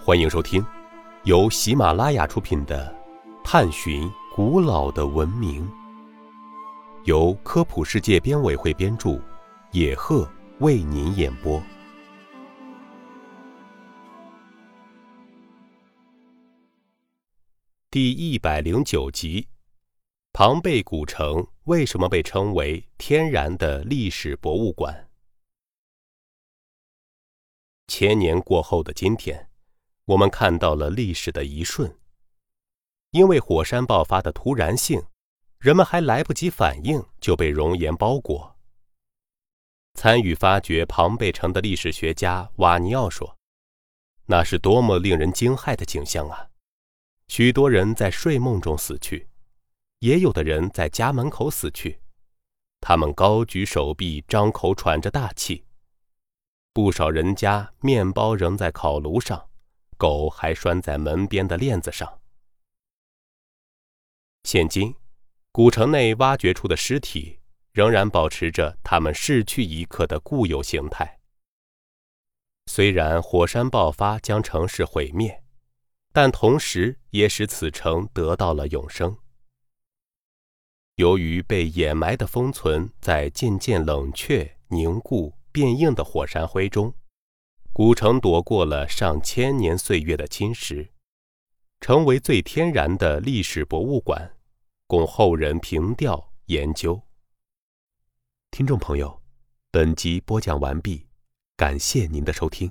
欢迎收听由喜马拉雅出品的《探寻古老的文明》，由科普世界编委会编著，野鹤为您演播。第一百零九集：庞贝古城为什么被称为天然的历史博物馆？千年过后的今天，我们看到了历史的一瞬。因为火山爆发的突然性，人们还来不及反应，就被熔岩包裹。参与发掘庞贝城的历史学家瓦尼奥说：“那是多么令人惊骇的景象啊！许多人在睡梦中死去，也有的人在家门口死去，他们高举手臂，张口喘着大气。”不少人家面包仍在烤炉上，狗还拴在门边的链子上。现今，古城内挖掘出的尸体仍然保持着他们逝去一刻的固有形态。虽然火山爆发将城市毁灭，但同时也使此城得到了永生。由于被掩埋的封存在渐渐冷却凝固。变硬的火山灰中，古城躲过了上千年岁月的侵蚀，成为最天然的历史博物馆，供后人凭吊研究。听众朋友，本集播讲完毕，感谢您的收听。